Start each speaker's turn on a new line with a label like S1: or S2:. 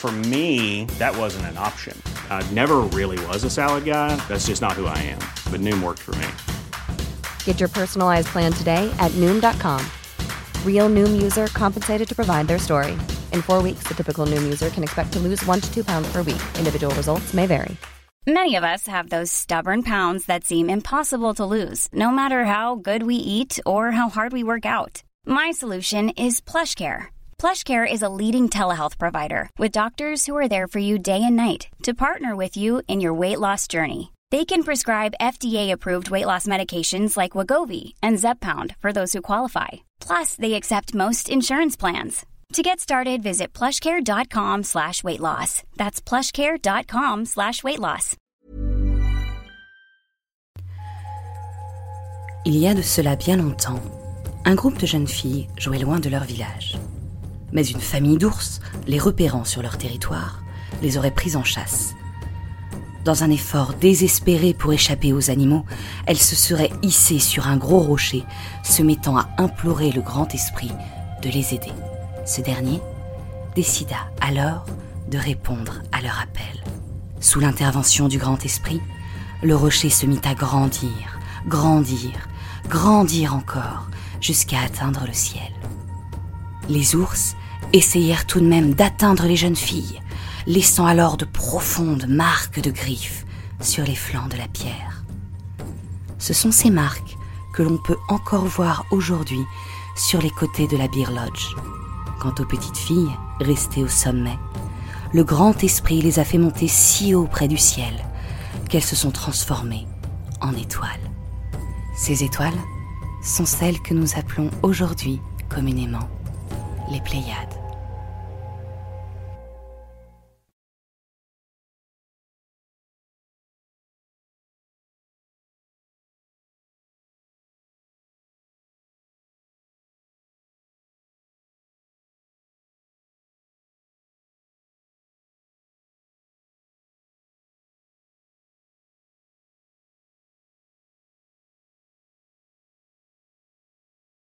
S1: For me, that wasn't an option. I never really was a salad guy. That's just not who I am. But Noom worked for me.
S2: Get your personalized plan today at Noom.com. Real Noom user compensated to provide their story. In four weeks, the typical Noom user can expect to lose one to two pounds per week. Individual results may vary.
S3: Many of us have those stubborn pounds that seem impossible to lose, no matter how good we eat or how hard we work out. My solution is PlushCare. PlushCare is a leading telehealth provider with doctors who are there for you day and night to partner with you in your weight loss journey. They can prescribe FDA-approved weight loss medications like Wegovy and Zepbound for those who qualify. Plus, they accept most insurance plans. To get started, visit plushcare.com slash weight loss. That's plushcare.com slash weight loss.
S4: Il y a de cela bien longtemps, un groupe de jeunes filles jouait loin de leur village. Mais une famille d'ours, les repérant sur leur territoire, les aurait prises en chasse. Dans un effort désespéré pour échapper aux animaux, elles se seraient hissées sur un gros rocher, se mettant à implorer le grand esprit de les aider. Ce dernier décida alors de répondre à leur appel. Sous l'intervention du grand esprit, le rocher se mit à grandir, grandir, grandir encore, jusqu'à atteindre le ciel. Les ours essayèrent tout de même d'atteindre les jeunes filles, laissant alors de profondes marques de griffes sur les flancs de la pierre. Ce sont ces marques que l'on peut encore voir aujourd'hui sur les côtés de la Beer Lodge. Quant aux petites filles, restées au sommet, le grand esprit les a fait monter si haut près du ciel qu'elles se sont transformées en étoiles. Ces étoiles sont celles que nous appelons aujourd'hui communément les Pléiades.